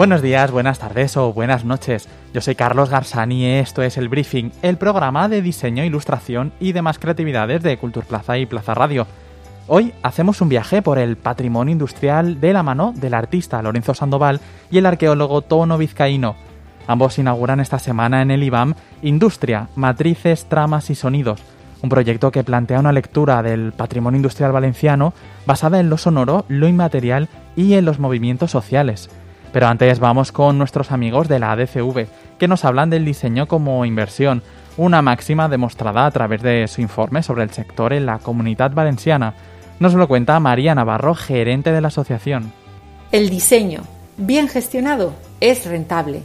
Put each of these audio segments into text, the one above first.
Buenos días, buenas tardes o buenas noches. Yo soy Carlos Garzani y esto es El Briefing, el programa de diseño, ilustración y demás creatividades de Culturplaza y Plaza Radio. Hoy hacemos un viaje por el patrimonio industrial de la mano del artista Lorenzo Sandoval y el arqueólogo Tono Vizcaíno. Ambos inauguran esta semana en el IBAM Industria, Matrices, Tramas y Sonidos, un proyecto que plantea una lectura del patrimonio industrial valenciano basada en lo sonoro, lo inmaterial y en los movimientos sociales. Pero antes vamos con nuestros amigos de la ADCV, que nos hablan del diseño como inversión, una máxima demostrada a través de su informe sobre el sector en la comunidad valenciana. Nos lo cuenta María Navarro, gerente de la asociación. El diseño, bien gestionado, es rentable.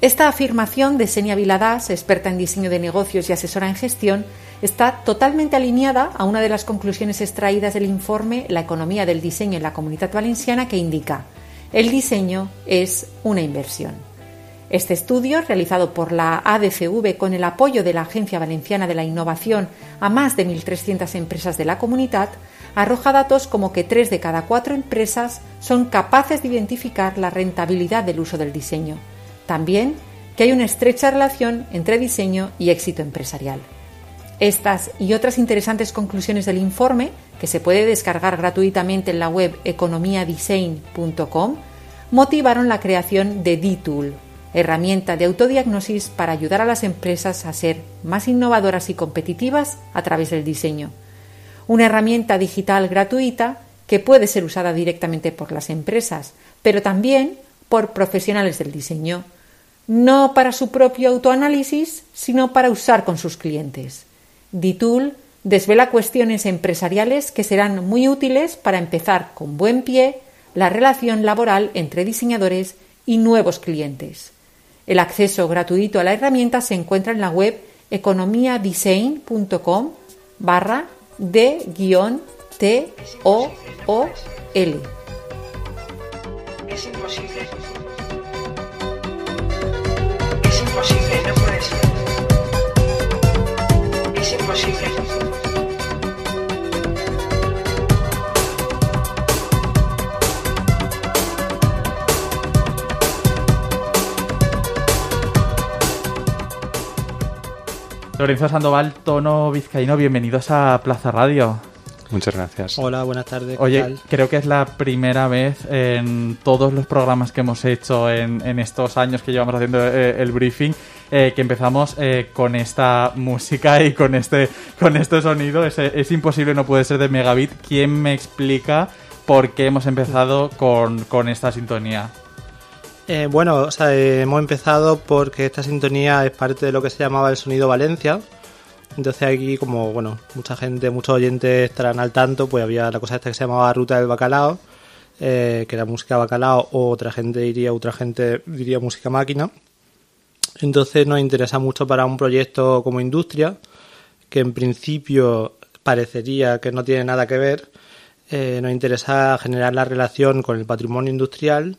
Esta afirmación de Senia Viladas, experta en diseño de negocios y asesora en gestión, está totalmente alineada a una de las conclusiones extraídas del informe La economía del diseño en la comunidad valenciana que indica el diseño es una inversión. Este estudio, realizado por la ADCV con el apoyo de la Agencia Valenciana de la Innovación a más de 1.300 empresas de la comunidad, arroja datos como que tres de cada cuatro empresas son capaces de identificar la rentabilidad del uso del diseño. También que hay una estrecha relación entre diseño y éxito empresarial. Estas y otras interesantes conclusiones del informe, que se puede descargar gratuitamente en la web economiadesign.com, motivaron la creación de D-Tool, herramienta de autodiagnosis para ayudar a las empresas a ser más innovadoras y competitivas a través del diseño. Una herramienta digital gratuita que puede ser usada directamente por las empresas, pero también por profesionales del diseño, no para su propio autoanálisis, sino para usar con sus clientes. DITUL desvela cuestiones empresariales que serán muy útiles para empezar con buen pie la relación laboral entre diseñadores y nuevos clientes. El acceso gratuito a la herramienta se encuentra en la web economiadesign.com barra d-t-o-o-l. Lorenzo Sandoval, Tono Vizcaíno, bienvenidos a Plaza Radio. Muchas gracias. Hola, buenas tardes. Oye, creo que es la primera vez en todos los programas que hemos hecho en, estos años que llevamos haciendo eh, el briefing eh, que empezamos eh, con esta música y con este, con este sonido. Es, es, imposible, no puede ser de Megabit. ¿Quién me explica por qué hemos empezado con, con esta sintonía? bueno, hemos empezado porque esta sintonía es parte de lo que se llamaba el sonido Valencia, entonces aquí, como bueno, mucha gente, muchos oyentes estarán al tanto, pues había la cosa esta que se llamaba Ruta del Bacalao, eh, que era música bacalao, o otra gente diría, otra gente diría música máquina. Entonces nos interesa mucho para un proyecto como industria, que en principio parecería que no tiene nada que ver. Eh, nos interesa generar la relación con el patrimonio industrial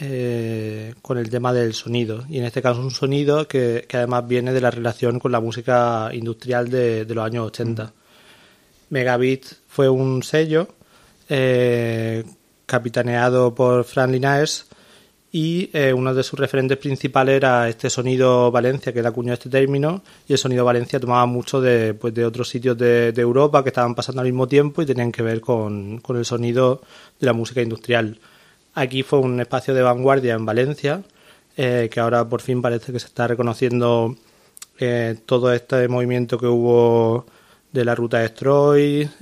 eh, con el tema del sonido. Y en este caso un sonido que, además viene de la relación con la música industrial de, los años 80. Megabit fue un sello eh, capitaneado por Fran Linares y eh, uno de sus referentes principales era este sonido Valencia, que era acuñó este término, y el sonido Valencia tomaba mucho de, pues, de otros sitios de, Europa que estaban pasando al mismo tiempo y tenían que ver con, con el sonido de la música industrial. Aquí fue un espacio de vanguardia en Valencia, eh, que ahora por fin parece que se está reconociendo eh, todo este movimiento que hubo de la ruta de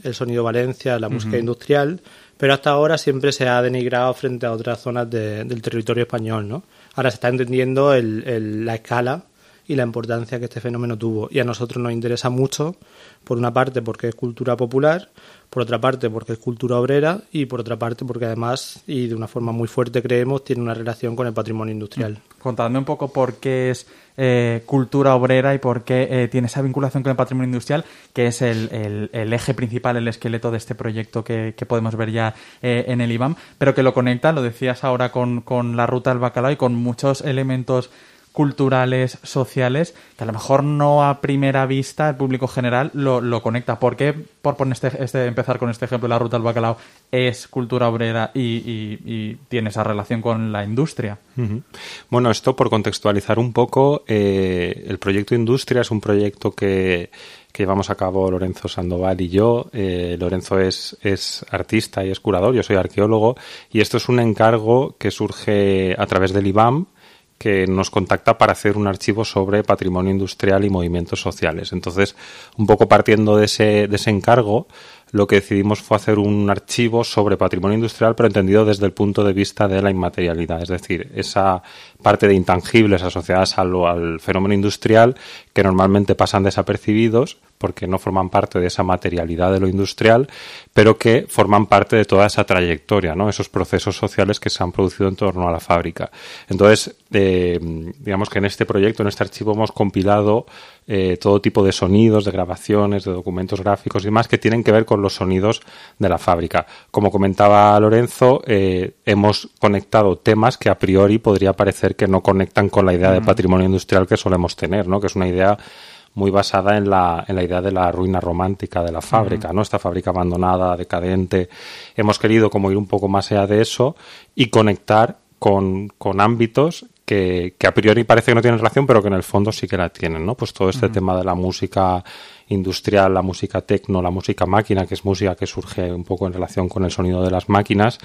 el sonido Valencia, la música industrial, pero hasta ahora siempre se ha denigrado frente a otras zonas del territorio español, ¿no? Ahora se está entendiendo la escala y la importancia que este fenómeno tuvo. Y a nosotros nos interesa mucho, por una parte porque es cultura popular, por otra parte porque es cultura obrera y por otra parte porque además, y de una forma muy fuerte creemos, tiene una relación con el patrimonio industrial. Contadme un poco por qué es eh, cultura obrera y por qué eh, tiene esa vinculación con el patrimonio industrial, que es el, eje principal, el esqueleto de este proyecto que, podemos ver ya eh, en el IBAM, pero que lo conecta, lo decías ahora, con, con la ruta del bacalao y con muchos elementos culturales, sociales, que a lo mejor no a primera vista el público general lo, lo conecta. ¿Por qué, por poner este, este, empezar con este ejemplo, la ruta del bacalao es cultura obrera y, tiene esa relación con la industria? Bueno, esto por contextualizar un poco, eh, el proyecto Industria es un proyecto que, que llevamos a cabo Lorenzo Sandoval y yo. Eh, Lorenzo es, es artista y es curador, yo soy arqueólogo, y esto es un encargo que surge a través del IBAM, que nos contacta para hacer un archivo sobre patrimonio industrial y movimientos sociales. Entonces, un poco partiendo de ese, de ese encargo, lo que decidimos fue hacer un archivo sobre patrimonio industrial, pero entendido desde el punto de vista de la inmaterialidad, es decir, esa parte de intangibles asociadas al, al fenómeno industrial que normalmente pasan desapercibidos porque no forman parte de esa materialidad de lo industrial, pero que forman parte de toda esa trayectoria, ¿no? esos procesos sociales que se han producido en torno a la fábrica. Entonces, eh, digamos que en este proyecto, en este archivo, hemos compilado eh, todo tipo de sonidos, de grabaciones, de documentos gráficos y más que tienen que ver con los sonidos de la fábrica. Como comentaba Lorenzo, eh, hemos conectado temas que a priori podría parecer que no conectan con la idea de patrimonio industrial que solemos tener, ¿no? que es una idea muy basada en la, en la idea de la ruina romántica de la fábrica, ¿no? Esta fábrica abandonada, decadente. Hemos querido como ir un poco más allá de eso y conectar con, con ámbitos que, que, a priori parece que no tienen relación, pero que en el fondo sí que la tienen, ¿no? Pues todo este tema de la música industrial, la música tecno, la música máquina, que es música que surge un poco en relación con el sonido de las máquinas,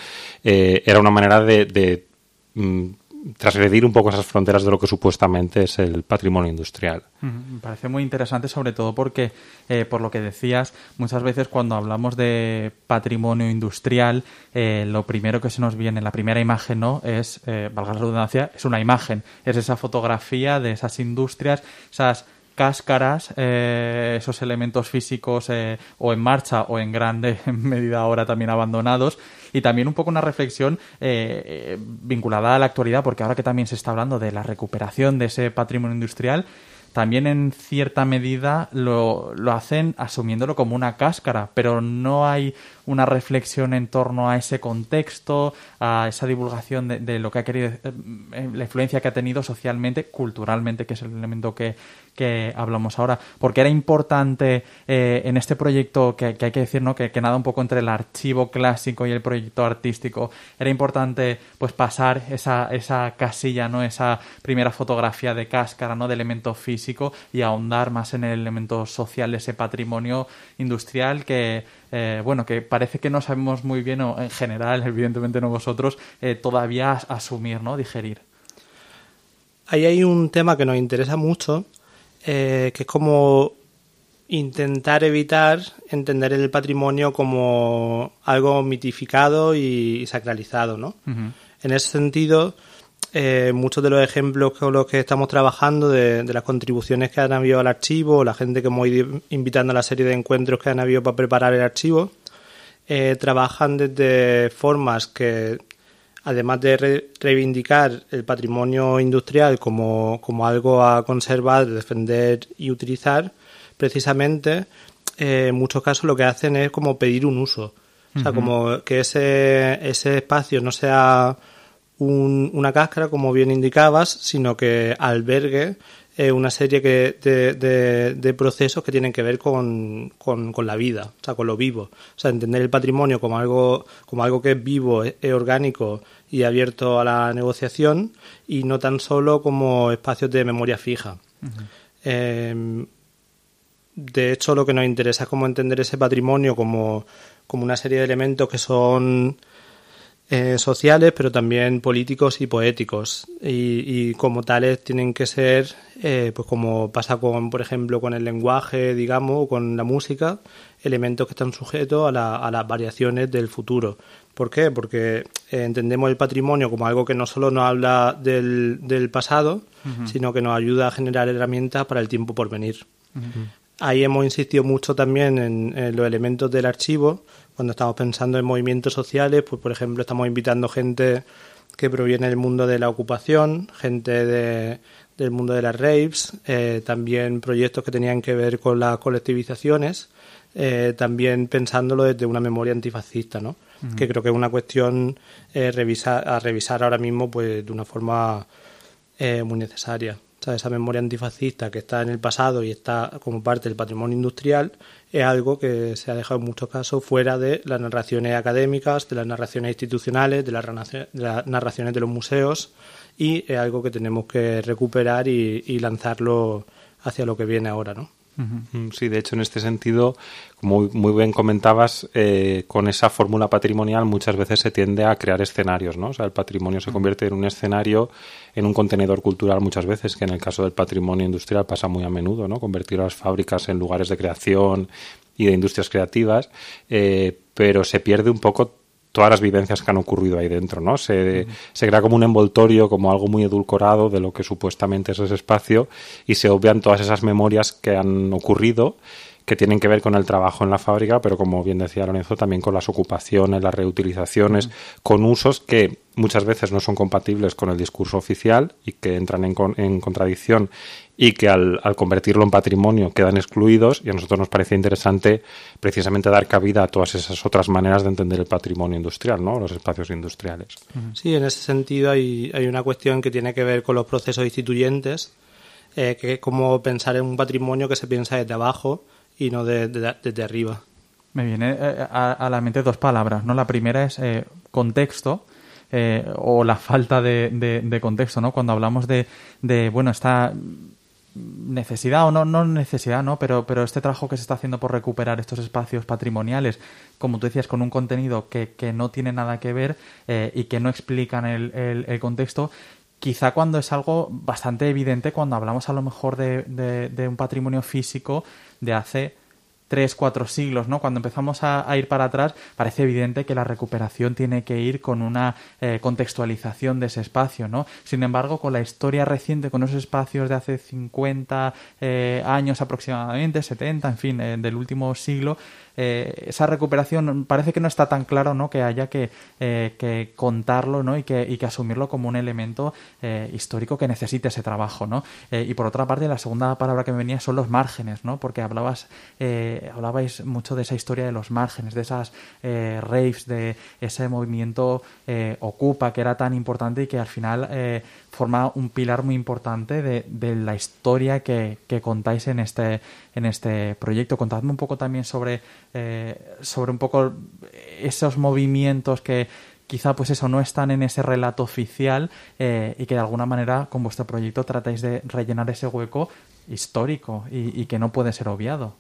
eh, era una manera de, de mm, transgredir un poco esas fronteras de lo que supuestamente es el patrimonio industrial. Me parece muy interesante, sobre todo porque, eh, por lo que decías, muchas veces cuando hablamos de patrimonio industrial, eh, lo primero que se nos viene, la primera imagen, ¿no? Es, eh, valga la redundancia, es una imagen, es esa fotografía de esas industrias, esas cáscaras, esos elementos físicos o en marcha o en grande medida ahora también abandonados, y también un poco una reflexión eh, eh, vinculada a la actualidad, porque ahora que también se está hablando de la recuperación de ese patrimonio industrial, también en cierta medida lo, lo, hacen asumiéndolo como una cáscara, pero no hay una reflexión en torno a ese contexto, a esa divulgación de, lo que ha querido, eh, la influencia que ha tenido socialmente, culturalmente, que es el elemento que, que hablamos ahora, porque era importante eh, en este proyecto que, hay que decir, ¿no? Que, nada un poco entre el archivo clásico y el proyecto artístico, era importante pues pasar esa, esa casilla, ¿no? Esa primera fotografía de cáscara, ¿no? De elemento físico y ahondar más en el elemento social de ese patrimonio industrial que eh, bueno, que parece que no sabemos muy bien, o en general, evidentemente no vosotros, eh, todavía asumir, ¿no? Digerir. Ahí hay un tema que nos interesa mucho, eh, que es como intentar evitar entender el patrimonio como algo mitificado y sacralizado, ¿no? En ese sentido, eh, muchos de los ejemplos con los que estamos trabajando de, las contribuciones que han habido al archivo, la gente que hemos ido invitando a la serie de encuentros que han habido para preparar el archivo, eh, trabajan desde formas que, además de reivindicar el patrimonio industrial como, algo a conservar, defender y utilizar, precisamente eh, en muchos casos lo que hacen es como pedir un uso. O sea, como que ese, ese espacio no sea una cáscara, como bien indicabas, sino que albergue eh, una serie que, de, de, procesos que tienen que ver con, con, la vida, o sea, con lo vivo. O sea, entender el patrimonio como algo, como algo que es vivo, es, orgánico y abierto a la negociación y no tan solo como espacios de memoria fija. Em, de hecho, lo que nos interesa es como entender ese patrimonio como, como una serie de elementos que son eh, sociales, pero también políticos y poéticos. Y, como tales tienen que ser, eh, pues como pasa con, por ejemplo, con el lenguaje, digamos, o con la música, elementos que están sujetos a, las variaciones del futuro. ¿Por qué? Porque eh, entendemos el patrimonio como algo que no solo nos habla del, del pasado, sino que nos ayuda a generar herramientas para el tiempo por venir. Ahí hemos insistido mucho también en, los elementos del archivo. Cuando estamos pensando en movimientos sociales, pues por ejemplo estamos invitando gente que proviene del mundo de la ocupación, gente del mundo de las raves, eh, también proyectos que tenían que ver con las colectivizaciones, eh, también pensándolo desde una memoria antifascista, ¿no? Que creo que es una cuestión eh, a revisar ahora mismo pues de una forma muy necesaria esa memoria antifascista que está en el pasado y está como parte del patrimonio industrial, es algo que se ha dejado en muchos casos fuera de las narraciones académicas, de las narraciones institucionales, de las narraciones de los museos y es algo que tenemos que recuperar y, y lanzarlo hacia lo que viene ahora, ¿no? Sí, de hecho, en este sentido, como muy bien comentabas, eh, con esa fórmula patrimonial muchas veces se tiende a crear escenarios, ¿no? O sea, el patrimonio se convierte en un escenario, en un contenedor cultural muchas veces, que en el caso del patrimonio industrial pasa muy a menudo, ¿no? Convertir a las fábricas en lugares de creación y de industrias creativas, eh, pero se pierde un poco todas las vivencias que han ocurrido ahí dentro, ¿no? Se, se, crea como un envoltorio, como algo muy edulcorado de lo que supuestamente es ese espacio y se obvian todas esas memorias que han ocurrido que tienen que ver con el trabajo en la fábrica, pero como bien decía Lorenzo, también con las ocupaciones, las reutilizaciones, con usos que muchas veces no son compatibles con el discurso oficial y que entran en, en contradicción y que al, convertirlo en patrimonio quedan excluidos y a nosotros nos parece interesante precisamente dar cabida a todas esas otras maneras de entender el patrimonio industrial, ¿no? los espacios industriales. Sí, en ese sentido hay, hay una cuestión que tiene que ver con los procesos instituyentes, eh, que es como pensar en un patrimonio que se piensa desde abajo y no desde arriba. Me viene eh, a, la mente dos palabras, ¿no? La primera es eh, contexto, eh, o la falta de, contexto, ¿no? Cuando hablamos de, de, bueno, esta necesidad o no, no necesidad, ¿no? Pero, pero este trabajo que se está haciendo por recuperar estos espacios patrimoniales, como tú decías, con un contenido que, que no tiene nada que ver y que no explican el, el, el, contexto, quizá cuando es algo bastante evidente, cuando hablamos a lo mejor de, de un patrimonio físico de hace tres, cuatro siglos, ¿no? Cuando empezamos a, ir para atrás, parece evidente que la recuperación tiene que ir con una eh, contextualización de ese espacio, ¿no? Sin embargo, con la historia reciente, con esos espacios de hace 50 eh, años aproximadamente, 70, en fin, eh, del último siglo, eh, esa recuperación parece que no está tan claro ¿no? que haya que, eh, contarlo ¿no? y, que, y que asumirlo como un elemento eh, histórico que necesite ese trabajo. ¿no? y por otra parte, la segunda palabra que me venía son los márgenes, ¿no? porque hablabas, hablabais mucho de esa historia de los márgenes, de esas raves, de ese movimiento Ocupa que era tan importante y que al final forma un pilar muy importante de, de la historia que, que, contáis en este, en este proyecto. Contadme un poco también sobre, eh, sobre un poco esos movimientos que quizá pues eso no están en ese relato oficial eh, y que de alguna manera con vuestro proyecto tratáis de rellenar ese hueco histórico y, que no puede ser obviado.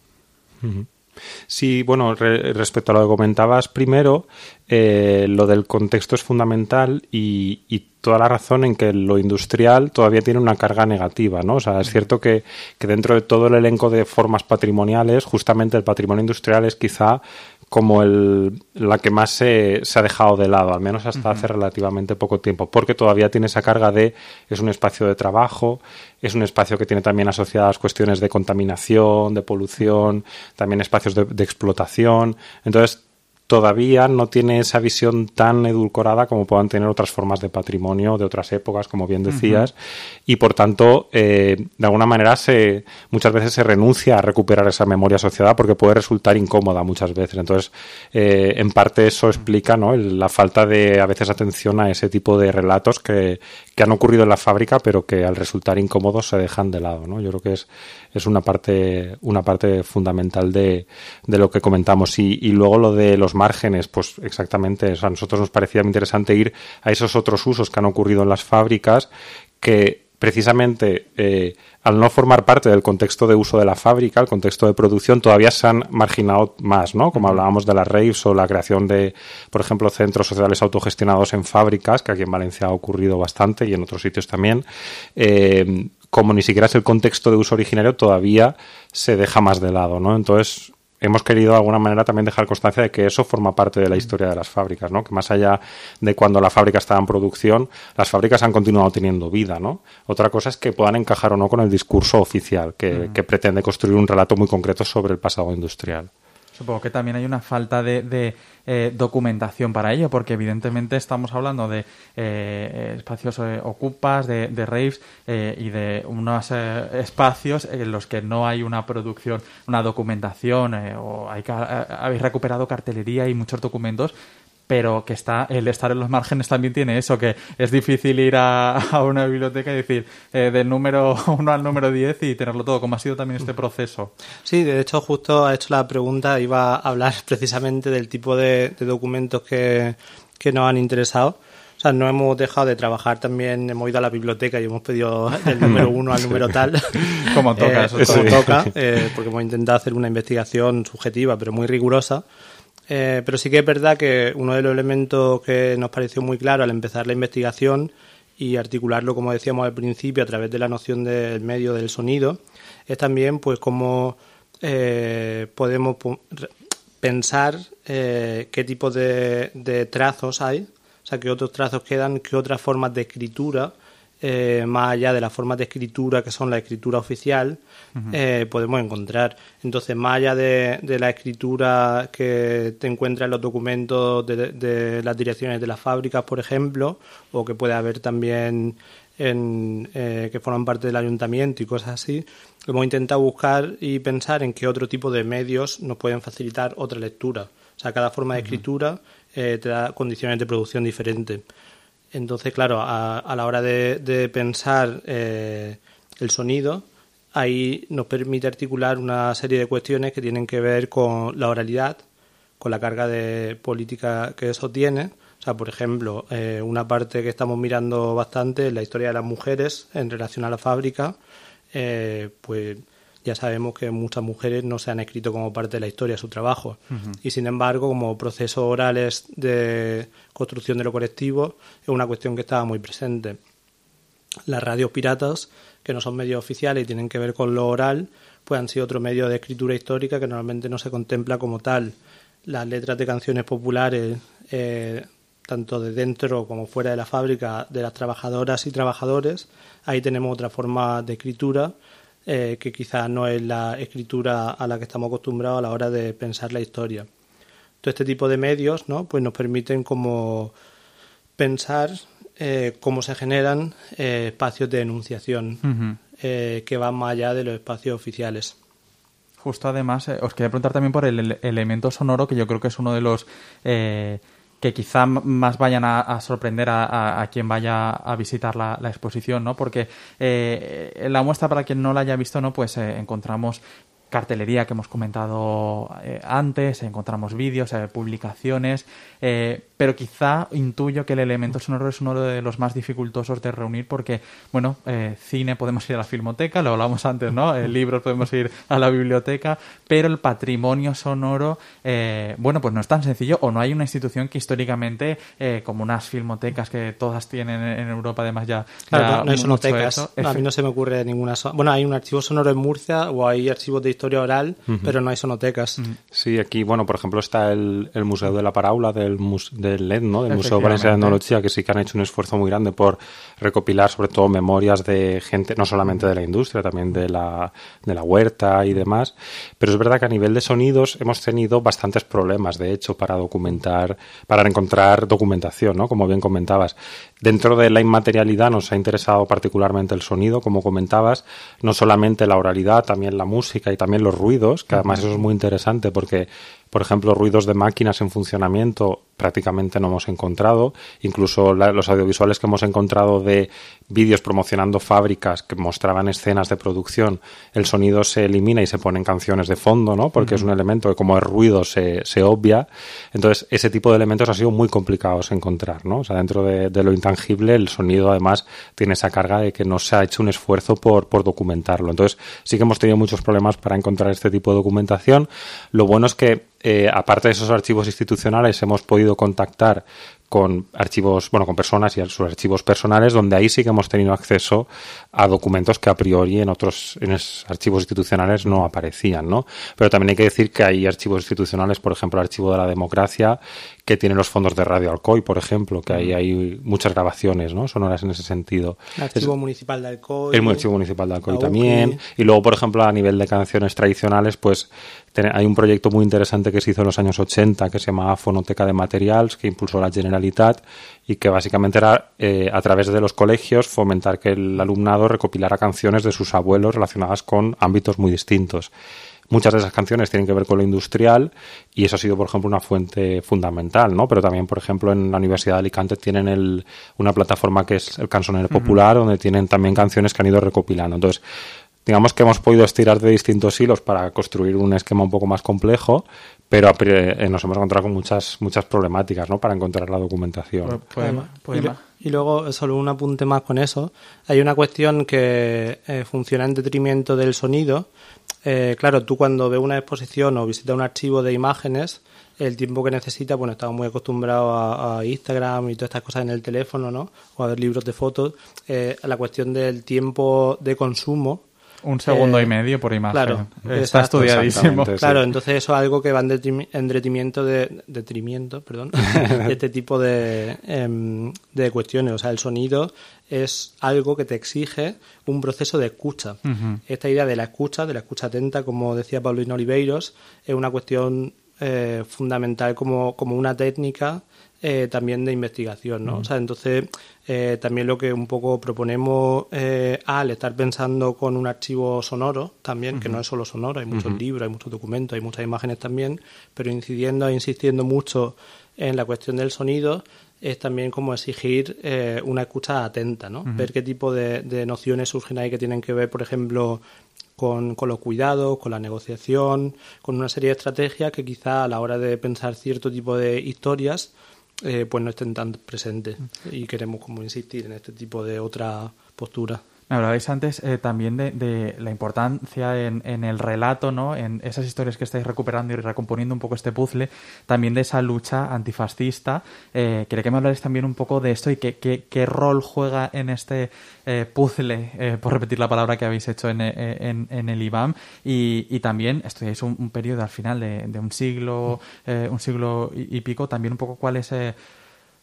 Sí, bueno, respecto a lo que comentabas primero, eh, lo del contexto es fundamental y, toda la razón en que lo industrial todavía tiene una carga negativa, ¿no? O sea, es cierto que, que dentro de todo el elenco de formas patrimoniales, justamente el patrimonio industrial es quizá como el, la que más se, se, ha dejado de lado, al menos hasta hace relativamente poco tiempo, porque todavía tiene esa carga de es un espacio de trabajo, es un espacio que tiene también asociadas cuestiones de contaminación, de polución, también espacios de, de explotación. Entonces, todavía no tiene esa visión tan edulcorada como puedan tener otras formas de patrimonio de otras épocas, como bien decías, y por tanto, eh, de alguna manera, se, muchas veces se renuncia a recuperar esa memoria asociada porque puede resultar incómoda muchas veces. Entonces, eh, en parte eso explica ¿no? la falta de, a veces, atención a ese tipo de relatos que, que han ocurrido en la fábrica, pero que al resultar incómodos se dejan de lado. ¿no? Yo creo que es, es una parte, una parte fundamental de, de lo que comentamos. Y, y luego lo de los márgenes, pues exactamente, a nosotros nos parecía muy interesante ir a esos otros usos que han ocurrido en las fábricas que precisamente eh, al no formar parte del contexto de uso de la fábrica, el contexto de producción, todavía se han marginado más, ¿no? Como hablábamos de las raves o la creación de, por ejemplo, centros sociales autogestionados en fábricas, que aquí en Valencia ha ocurrido bastante y en otros sitios también. Eh, como ni siquiera es el contexto de uso originario, todavía se deja más de lado, ¿no? Entonces, hemos querido de alguna manera también dejar constancia de que eso forma parte de la historia de las fábricas, ¿no? Que más allá de cuando la fábrica estaba en producción, las fábricas han continuado teniendo vida, ¿no? Otra cosa es que puedan encajar o no con el discurso oficial, que, que pretende construir un relato muy concreto sobre el pasado industrial. Supongo que también hay una falta de, eh, documentación para ello, porque evidentemente estamos hablando de eh, espacios eh, ocupas, de, de raves y de unos espacios en los que no hay una producción, una documentación, o hay, habéis recuperado cartelería y muchos documentos pero que está el estar en los márgenes también tiene eso, que es difícil ir a, una biblioteca y decir eh, del número 1 al número 10 y tenerlo todo, como ha sido también este proceso. Sí, de hecho justo ha hecho la pregunta, iba a hablar precisamente del tipo de, documentos que, nos han interesado. O sea, no hemos dejado de trabajar también, hemos ido a la biblioteca y hemos pedido del número 1 al número tal. como toca, eh, eso como toca, eh, porque hemos intentado hacer una investigación subjetiva, pero muy rigurosa eh, pero sí que es verdad que uno de los elementos que nos pareció muy claro al empezar la investigación y articularlo, como decíamos al principio, a través de la noción del medio del sonido, es también pues cómo eh, podemos pensar eh, qué tipo de, de, trazos hay, o sea, qué otros trazos quedan, qué otras formas de escritura eh, más allá de las formas de escritura que son la escritura oficial, eh, podemos encontrar. Entonces, más allá de, la escritura que te encuentras en los documentos de, las direcciones de las fábricas, por ejemplo, o que puede haber también en, eh, que forman parte del ayuntamiento y cosas así, hemos intentado buscar y pensar en qué otro tipo de medios nos pueden facilitar otra lectura. O sea, cada forma de escritura te da condiciones de producción diferentes. Entonces, claro, a, la hora de, pensar eh, el sonido, ahí nos permite articular una serie de cuestiones que tienen que ver con la oralidad, con la carga de política que eso tiene. O sea, por ejemplo, eh, una parte que estamos mirando bastante es la historia de las mujeres en relación a la fábrica. Eh, pues ya sabemos que muchas mujeres no se han escrito como parte de la historia su trabajo. Y sin embargo, como procesos orales de construcción de lo colectivo, es una cuestión que estaba muy presente. Las radios piratas, que no son medios oficiales y tienen que ver con lo oral, pues han sido otro medio de escritura histórica que normalmente no se contempla como tal. Las letras de canciones populares, eh, tanto de dentro como fuera de la fábrica, de las trabajadoras y trabajadores, ahí tenemos otra forma de escritura eh, que quizás no es la escritura a la que estamos acostumbrados a la hora de pensar la historia. Todo este tipo de medios ¿no? pues nos permiten como pensar eh, cómo se generan eh, espacios de enunciación que van más allá de los espacios oficiales. Justo además, os quería preguntar también por el, elemento sonoro, que yo creo que es uno de los que quizá más vayan a, sorprender a, quien vaya a visitar la, exposición, ¿no? Porque eh, la muestra, para quien no la haya visto, ¿no? Pues eh, encontramos cartelería que hemos comentado eh, antes, encontramos vídeos, eh, publicaciones, eh, pero quizá intuyo que el elemento sonoro es uno de los más dificultosos de reunir porque, bueno, cine podemos ir a la filmoteca, lo hablamos antes, ¿no? libros podemos ir a la biblioteca, pero el patrimonio sonoro, bueno, pues no es tan sencillo o no hay una institución que históricamente, como unas filmotecas que todas tienen en Europa, además ya... Claro, no, hay sonotecas. a mí no se me ocurre ninguna... Bueno, hay un archivo sonoro en Murcia o hay archivos de historia oral, pero no hay sonotecas. Sí, aquí, bueno, por ejemplo, está el, el Museo de la Paraula del, del LED, ¿no? Del Museo Valenciano de Etnología, que sí que han hecho un esfuerzo muy grande por recopilar, sobre todo, memorias de gente, no solamente de la industria, también de la, de la huerta y demás. Pero es verdad que a nivel de sonidos hemos tenido bastantes problemas, de hecho, para documentar, para encontrar documentación, ¿no? Como bien comentabas. Dentro de la inmaterialidad nos ha interesado particularmente el sonido, como comentabas, no solamente la oralidad, también la música y también los ruidos, que además eso es muy interesante porque Por ejemplo, ruidos de máquinas en funcionamiento prácticamente no hemos encontrado. Incluso los audiovisuales que hemos encontrado de vídeos promocionando fábricas que mostraban escenas de producción, el sonido se elimina y se ponen canciones de fondo, ¿no? Porque es un elemento que como es ruido se, se, obvia. Entonces, ese tipo de elementos ha sido muy complicados encontrar, ¿no? O sea, dentro de, de, lo intangible, el sonido además tiene esa carga de que no se ha hecho un esfuerzo por, por documentarlo. Entonces, sí que hemos tenido muchos problemas para encontrar este tipo de documentación. Lo bueno es que eh, aparte de esos archivos institucionales, hemos podido contactar con archivos, bueno, con personas y sus archivos personales, donde ahí sí que hemos tenido acceso a documentos que a priori en otros en archivos institucionales no aparecían, ¿no? Pero también hay que decir que hay archivos institucionales, por ejemplo, el archivo de la democracia, que tiene los fondos de Radio Alcoy, por ejemplo, que ahí hay muchas grabaciones, ¿no? Sonoras en ese sentido. El archivo municipal de Alcoy. El archivo municipal de Alcoy también. Y luego, por ejemplo, a nivel de canciones tradicionales, pues hay un proyecto muy interesante que se hizo en los años 80 que se llamaba Fonoteca de Materials, que impulsó la Generalitat y que básicamente era eh, a través de los colegios fomentar que el alumnado recopilara canciones de sus abuelos relacionadas con ámbitos muy distintos. Muchas de esas canciones tienen que ver con lo industrial y eso ha sido, por ejemplo, una fuente fundamental, ¿no? Pero también, por ejemplo, en la Universidad de Alicante tienen el, una plataforma que es el Cancionero Popular, donde tienen también canciones que han ido recopilando. Entonces, digamos que hemos podido estirar de distintos hilos para construir un esquema un poco más complejo, pero eh, nos hemos encontrado con muchas muchas problemáticas ¿no? para encontrar la documentación. Y, luego, solo un apunte más con eso, hay una cuestión que eh, funciona en detrimento del sonido. Eh, claro, tú cuando ves una exposición o visitas un archivo de imágenes, el tiempo que necesitas, bueno, estamos muy acostumbrados a, Instagram y todas estas cosas en el teléfono, ¿no? O a ver libros de fotos. la cuestión del tiempo de consumo un segundo y eh, medio por imagen. Claro, está estudiadísimo. Claro, entonces eso es algo que va en, detrimento de detrimento, perdón, de este tipo de, em, de cuestiones. O sea, el sonido es algo que te exige un proceso de escucha. Esta idea de la escucha, de la escucha atenta, como decía Paulino Oliveiros, es una cuestión eh, fundamental como, como una técnica eh, también de investigación, ¿no? O sea, entonces eh, también lo que un poco proponemos eh, al estar pensando con un archivo sonoro también, que no es solo sonoro, hay muchos libros, hay muchos documentos, hay muchas imágenes también, pero incidiendo e insistiendo mucho en la cuestión del sonido, es también como exigir una escucha atenta, ¿no? Ver qué tipo de, nociones surgen ahí que tienen que ver, por ejemplo, con, con, los cuidados, con la negociación, con una serie de estrategias que quizá a la hora de pensar cierto tipo de historias eh, pues no estén tan presentes y queremos como insistir en este tipo de otra postura. Me hablabais antes eh, también de, la importancia en, el relato, ¿no? En esas historias que estáis recuperando y recomponiendo un poco este puzzle, también de esa lucha antifascista. Eh, quería que me hablarais también un poco de esto y qué, qué, rol juega en este eh, puzzle, eh, por repetir la palabra que habéis hecho en, en, el IBAM. Y, y también estudiáis un, periodo al final de, un siglo, un siglo y, y, pico, también un poco cuál es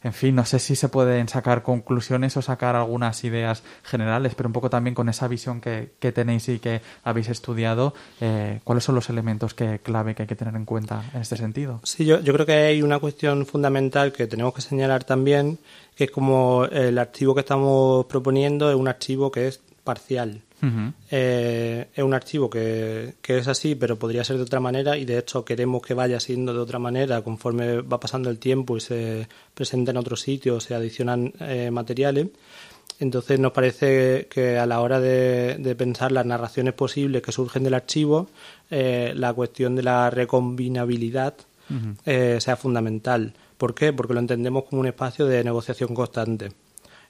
en fin, no sé si se pueden sacar conclusiones o sacar algunas ideas generales, pero un poco también con esa visión que, tenéis y que habéis estudiado, eh, ¿cuáles son los elementos que, clave que hay que tener en cuenta en este sentido? Sí, yo, yo creo que hay una cuestión fundamental que tenemos que señalar también, que es como el archivo que estamos proponiendo es un archivo que es parcial. Eh, es un archivo que, es así, pero podría ser de otra manera y de hecho queremos que vaya siendo de otra manera conforme va pasando el tiempo y se presenta en otros sitios, se adicionan eh, materiales. Entonces nos parece que a la hora de, pensar las narraciones posibles que surgen del archivo, eh, la cuestión de la recombinabilidad sea fundamental. ¿Por qué? Porque lo entendemos como un espacio de negociación constante.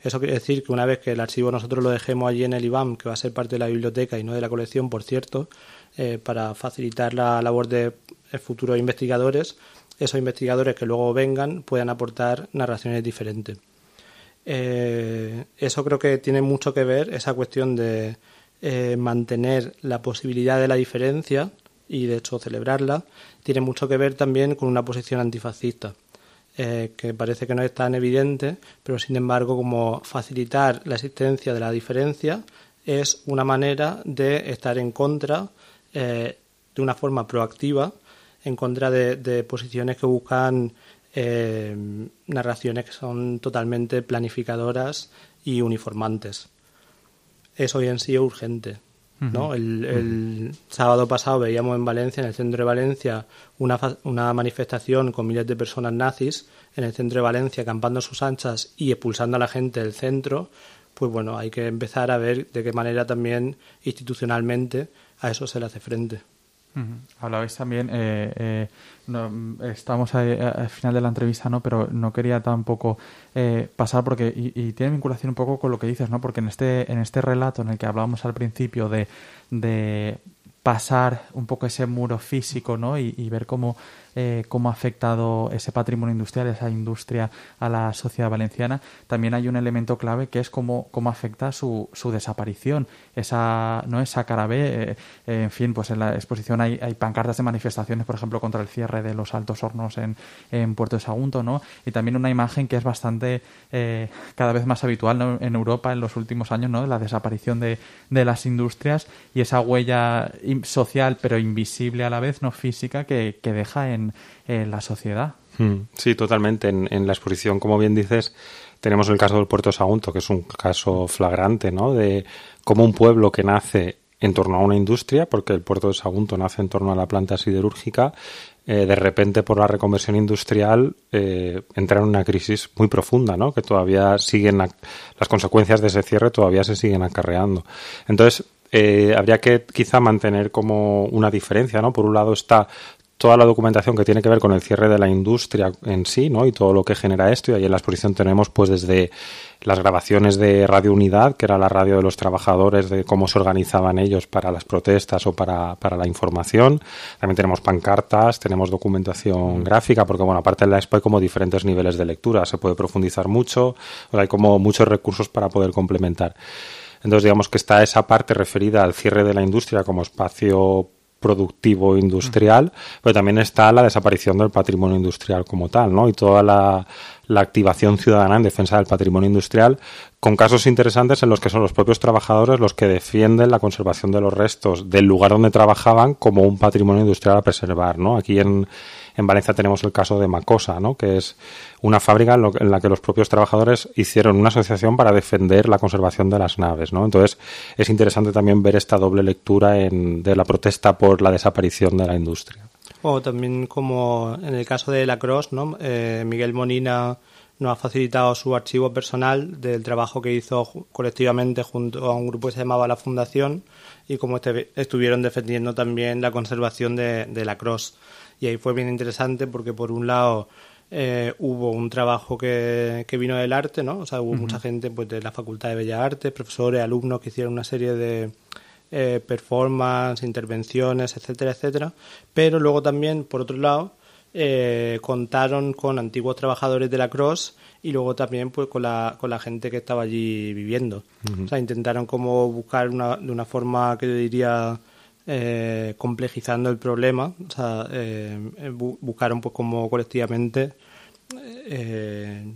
Eso quiere decir que una vez que el archivo nosotros lo dejemos allí en el IBAM, que va a ser parte de la biblioteca y no de la colección, por cierto, eh, para facilitar la labor de futuros investigadores, esos investigadores que luego vengan puedan aportar narraciones diferentes. Eh, eso creo que tiene mucho que ver, esa cuestión de eh, mantener la posibilidad de la diferencia y de hecho celebrarla, tiene mucho que ver también con una posición antifascista. Eh, que parece que no es tan evidente, pero sin embargo, como facilitar la existencia de la diferencia es una manera de estar en contra, eh, de una forma proactiva, en contra de, posiciones que buscan eh, narraciones que son totalmente planificadoras y uniformantes. Eso hoy en sí es urgente. ¿No? el, sábado pasado veíamos en Valencia, en el centro de Valencia, una, una manifestación con miles de personas nazis en el centro de Valencia acampando sus anchas y expulsando a la gente del centro, pues bueno, hay que empezar a ver de qué manera también institucionalmente a eso se le hace frente. Hablabais también, eh, eh, estamos al final de la entrevista, ¿no? Pero no quería tampoco eh, pasar porque y, tiene vinculación un poco con lo que dices, ¿no? Porque en este en este relato en el que hablábamos al principio de, de pasar un poco ese muro físico, ¿no? y ver cómo eh, cómo ha afectado ese patrimonio industrial, esa industria a la sociedad valenciana, también hay un elemento clave que es cómo, cómo afecta su, su desaparición. Esa, ¿no? esa cara B, eh, eh, en fin, pues en la exposición hay, hay, pancartas de manifestaciones, por ejemplo, contra el cierre de los altos hornos en, en Puerto de Sagunto, ¿no? Y también una imagen que es bastante, cada vez más habitual en Europa en los últimos años, ¿no? La desaparición de, de las industrias y esa huella social, pero invisible a la vez, no física, que, que deja en en, la sociedad. Hmm. Sí, totalmente. En, la exposición, como bien dices, tenemos el caso del Puerto Sagunto, que es un caso flagrante, ¿no? De cómo un pueblo que nace en torno a una industria, porque el puerto de Sagunto nace en torno a la planta siderúrgica, eh, de repente por la reconversión industrial eh, entra en una crisis muy profunda, ¿no? Que todavía siguen las consecuencias de ese cierre todavía se siguen acarreando. Entonces eh, habría que quizá mantener como una diferencia, ¿no? Por un lado está toda la documentación que tiene que ver con el cierre de la industria en sí, ¿no? Y todo lo que genera esto. Y ahí en la exposición tenemos, pues, desde las grabaciones de Radio Unidad, que era la radio de los trabajadores, de cómo se organizaban ellos para las protestas o para, para la información. También tenemos pancartas, tenemos documentación mm. gráfica, porque, bueno, aparte en la expo hay como diferentes niveles de lectura. Se puede profundizar mucho, hay como muchos recursos para poder complementar. Entonces, digamos que está esa parte referida al cierre de la industria como espacio productivo industrial, pero también está la desaparición del patrimonio industrial como tal, ¿no? Y toda la, la activación ciudadana en defensa del patrimonio industrial, con casos interesantes en los que son los propios trabajadores los que defienden la conservación de los restos del lugar donde trabajaban como un patrimonio industrial a preservar, ¿no? Aquí en, en Valencia tenemos el caso de Macosa, ¿no? que es una fábrica en, la que los propios trabajadores hicieron una asociación para defender la conservación de las naves. ¿no? Entonces es interesante también ver esta doble lectura en, de la protesta por la desaparición de la industria. O también como en el caso de la Cross. Eh, Miguel Monina nos ha facilitado su archivo personal del trabajo que hizo colectivamente junto a un grupo que se llamaba La Fundación y como este, estuvieron defendiendo también la conservación de, de la Cross y ahí fue bien interesante porque por un lado eh, hubo un trabajo que, que, vino del arte, ¿no? O sea, hubo mucha gente pues, de la Facultad de Bellas Artes, profesores, alumnos que hicieron una serie de eh, performances, intervenciones, etcétera, etcétera. Pero luego también, por otro lado, eh, contaron con antiguos trabajadores de la Cross y luego también pues con la, con la gente que estaba allí viviendo. O sea, intentaron como buscar una, de una forma que yo diría eh, complejizando el problema, o sea, eh, buscaron pues como colectivamente eh,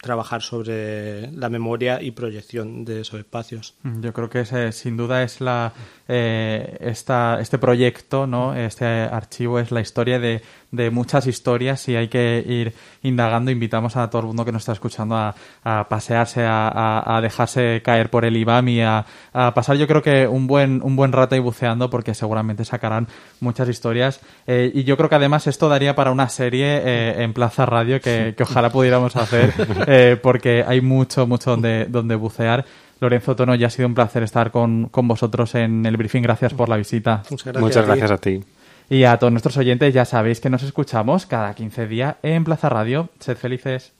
trabajar sobre la memoria y proyección de esos espacios. Yo creo que ese, sin duda es la esta, este proyecto, no, este archivo es la historia de de muchas historias y hay que ir indagando. Invitamos a todo el mundo que nos está escuchando a, pasearse, a, dejarse caer por el IBAM y a, pasar yo creo que un buen, un buen rato ahí buceando porque seguramente sacarán muchas historias. Eh, y yo creo que además esto daría para una serie eh, en Plaza Radio que, ojalá pudiéramos hacer eh, porque hay mucho, mucho donde, donde bucear. Lorenzo Tono, ya ha sido un placer estar con, con vosotros en el briefing. Gracias por la visita. Muchas gracias, a ti. Y a todos nuestros oyentes ya sabéis que nos escuchamos cada 15 días en Plaza Radio. Sed felices.